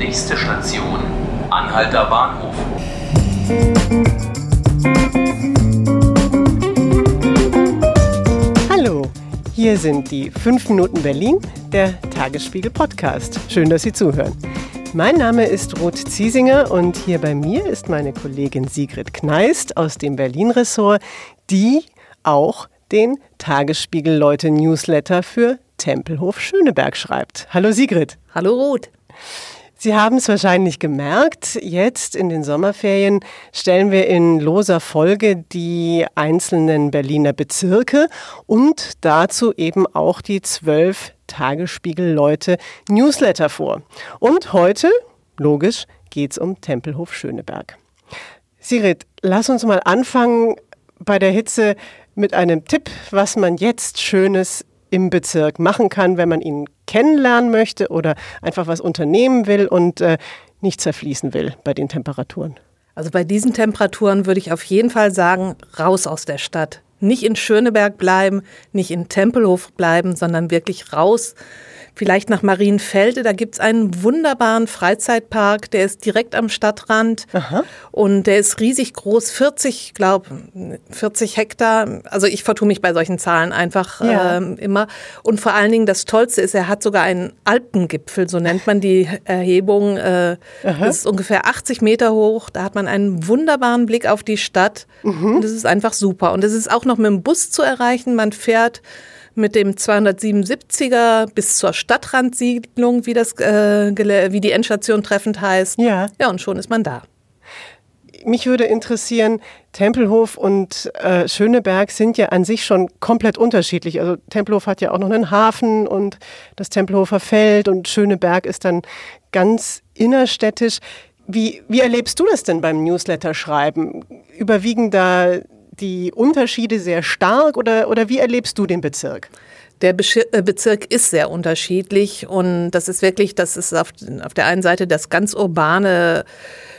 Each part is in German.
Nächste Station, Anhalter Bahnhof. Hallo, hier sind die 5 Minuten Berlin, der Tagesspiegel Podcast. Schön, dass Sie zuhören. Mein Name ist Ruth Ziesinger und hier bei mir ist meine Kollegin Sigrid Kneist aus dem Berlin-Ressort, die auch den Tagesspiegel Leute Newsletter für Tempelhof Schöneberg schreibt. Hallo Sigrid. Hallo Ruth. Sie haben es wahrscheinlich gemerkt, jetzt in den Sommerferien stellen wir in loser Folge die einzelnen Berliner Bezirke und dazu eben auch die zwölf Tagesspiegel-Leute Newsletter vor. Und heute, logisch, geht es um Tempelhof Schöneberg. Sigrid, lass uns mal anfangen bei der Hitze mit einem Tipp, was man jetzt Schönes im Bezirk machen kann, wenn man ihn kennenlernen möchte oder einfach was unternehmen will und äh, nicht zerfließen will bei den Temperaturen? Also bei diesen Temperaturen würde ich auf jeden Fall sagen, raus aus der Stadt. Nicht in Schöneberg bleiben, nicht in Tempelhof bleiben, sondern wirklich raus vielleicht nach Marienfelde. Da gibt es einen wunderbaren Freizeitpark, der ist direkt am Stadtrand Aha. und der ist riesig groß, 40, glaube 40 Hektar. Also ich vertue mich bei solchen Zahlen einfach ja. äh, immer. Und vor allen Dingen das Tollste ist, er hat sogar einen Alpengipfel, so nennt man die Erhebung. Äh, das ist ungefähr 80 Meter hoch. Da hat man einen wunderbaren Blick auf die Stadt. Mhm. Und das ist einfach super. Und es ist auch noch mit dem Bus zu erreichen. Man fährt mit dem 277er bis zur Stadtrandsiedlung, wie, das, äh, wie die Endstation treffend heißt. Ja. Ja, und schon ist man da. Mich würde interessieren, Tempelhof und äh, Schöneberg sind ja an sich schon komplett unterschiedlich. Also Tempelhof hat ja auch noch einen Hafen und das Tempelhofer Feld und Schöneberg ist dann ganz innerstädtisch. Wie, wie erlebst du das denn beim Newsletter-Schreiben? Überwiegen da die Unterschiede sehr stark oder, oder wie erlebst du den Bezirk? Der äh, Bezirk ist sehr unterschiedlich und das ist wirklich, das ist auf, auf der einen Seite das ganz urbane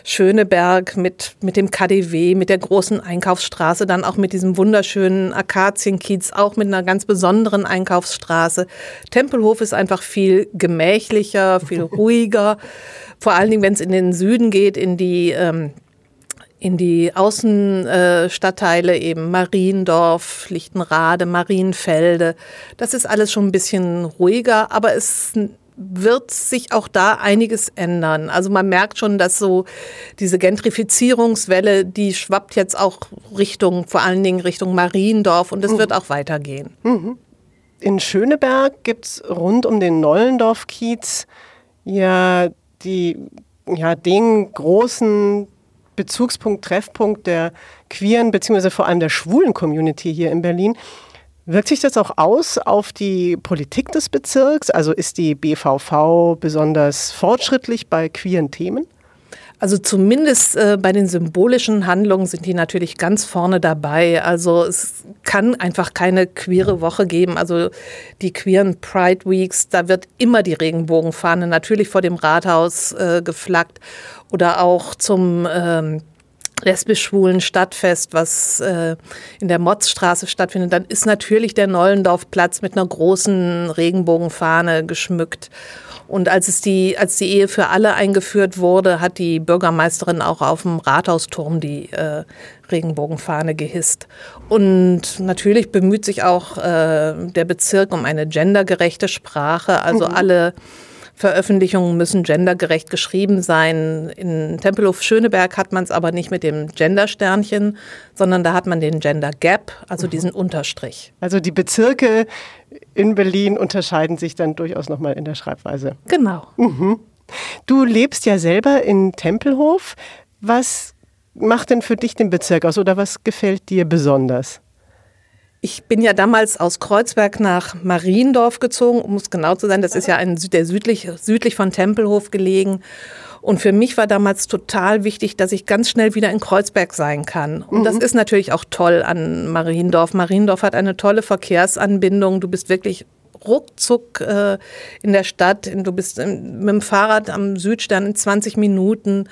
Schöneberg mit, mit dem KDW, mit der großen Einkaufsstraße, dann auch mit diesem wunderschönen Akazienkiez, auch mit einer ganz besonderen Einkaufsstraße. Tempelhof ist einfach viel gemächlicher, viel ruhiger. Vor allen Dingen, wenn es in den Süden geht, in die ähm, in die Außenstadtteile eben Mariendorf, Lichtenrade, Marienfelde. Das ist alles schon ein bisschen ruhiger, aber es wird sich auch da einiges ändern. Also man merkt schon, dass so diese Gentrifizierungswelle, die schwappt jetzt auch Richtung, vor allen Dingen Richtung Mariendorf und es mhm. wird auch weitergehen. Mhm. In Schöneberg gibt es rund um den Nollendorf-Kiez ja die ja, den großen Bezugspunkt, Treffpunkt der queeren bzw. vor allem der schwulen Community hier in Berlin. Wirkt sich das auch aus auf die Politik des Bezirks? Also ist die BVV besonders fortschrittlich bei queeren Themen? Also zumindest äh, bei den symbolischen Handlungen sind die natürlich ganz vorne dabei. Also es kann einfach keine queere Woche geben. Also die queeren Pride Weeks, da wird immer die Regenbogenfahne natürlich vor dem Rathaus äh, geflaggt oder auch zum ähm, lesbisch-schwulen Stadtfest, was äh, in der Motzstraße stattfindet, dann ist natürlich der Nollendorfplatz mit einer großen Regenbogenfahne geschmückt. Und als es die, als die Ehe für alle eingeführt wurde, hat die Bürgermeisterin auch auf dem Rathausturm die äh, Regenbogenfahne gehisst. Und natürlich bemüht sich auch äh, der Bezirk um eine gendergerechte Sprache. Also mhm. alle Veröffentlichungen müssen gendergerecht geschrieben sein. In Tempelhof Schöneberg hat man es aber nicht mit dem Gendersternchen, sondern da hat man den Gender Gap, also mhm. diesen Unterstrich. Also die Bezirke in Berlin unterscheiden sich dann durchaus nochmal in der Schreibweise. Genau. Mhm. Du lebst ja selber in Tempelhof. Was macht denn für dich den Bezirk aus oder was gefällt dir besonders? Ich bin ja damals aus Kreuzberg nach Mariendorf gezogen, um es genau zu sein. Das ist ja ein, der südlich, südlich von Tempelhof gelegen. Und für mich war damals total wichtig, dass ich ganz schnell wieder in Kreuzberg sein kann. Und mhm. das ist natürlich auch toll an Mariendorf. Mariendorf hat eine tolle Verkehrsanbindung. Du bist wirklich ruckzuck äh, in der Stadt. Du bist mit dem Fahrrad am Südstern in 20 Minuten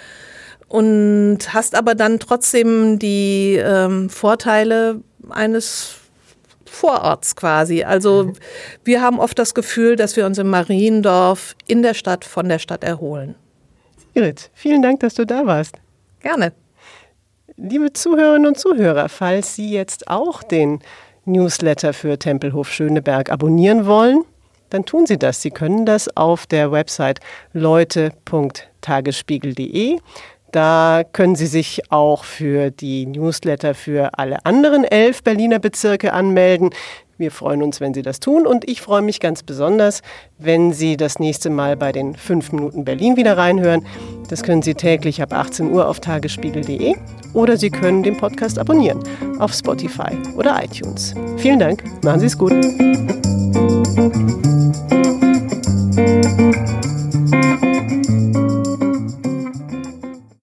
und hast aber dann trotzdem die ähm, Vorteile eines Vororts quasi. Also mhm. wir haben oft das Gefühl, dass wir uns im Mariendorf in der Stadt von der Stadt erholen. Sigrid, vielen Dank, dass du da warst. Gerne. Liebe Zuhörerinnen und Zuhörer, falls Sie jetzt auch den Newsletter für Tempelhof Schöneberg abonnieren wollen, dann tun Sie das. Sie können das auf der Website leute.tagesspiegel.de. Da können Sie sich auch für die Newsletter für alle anderen elf Berliner Bezirke anmelden. Wir freuen uns, wenn Sie das tun und ich freue mich ganz besonders, wenn Sie das nächste Mal bei den 5 Minuten Berlin wieder reinhören. Das können Sie täglich ab 18 Uhr auf tagesspiegel.de oder Sie können den Podcast abonnieren auf Spotify oder iTunes. Vielen Dank, machen Sie es gut.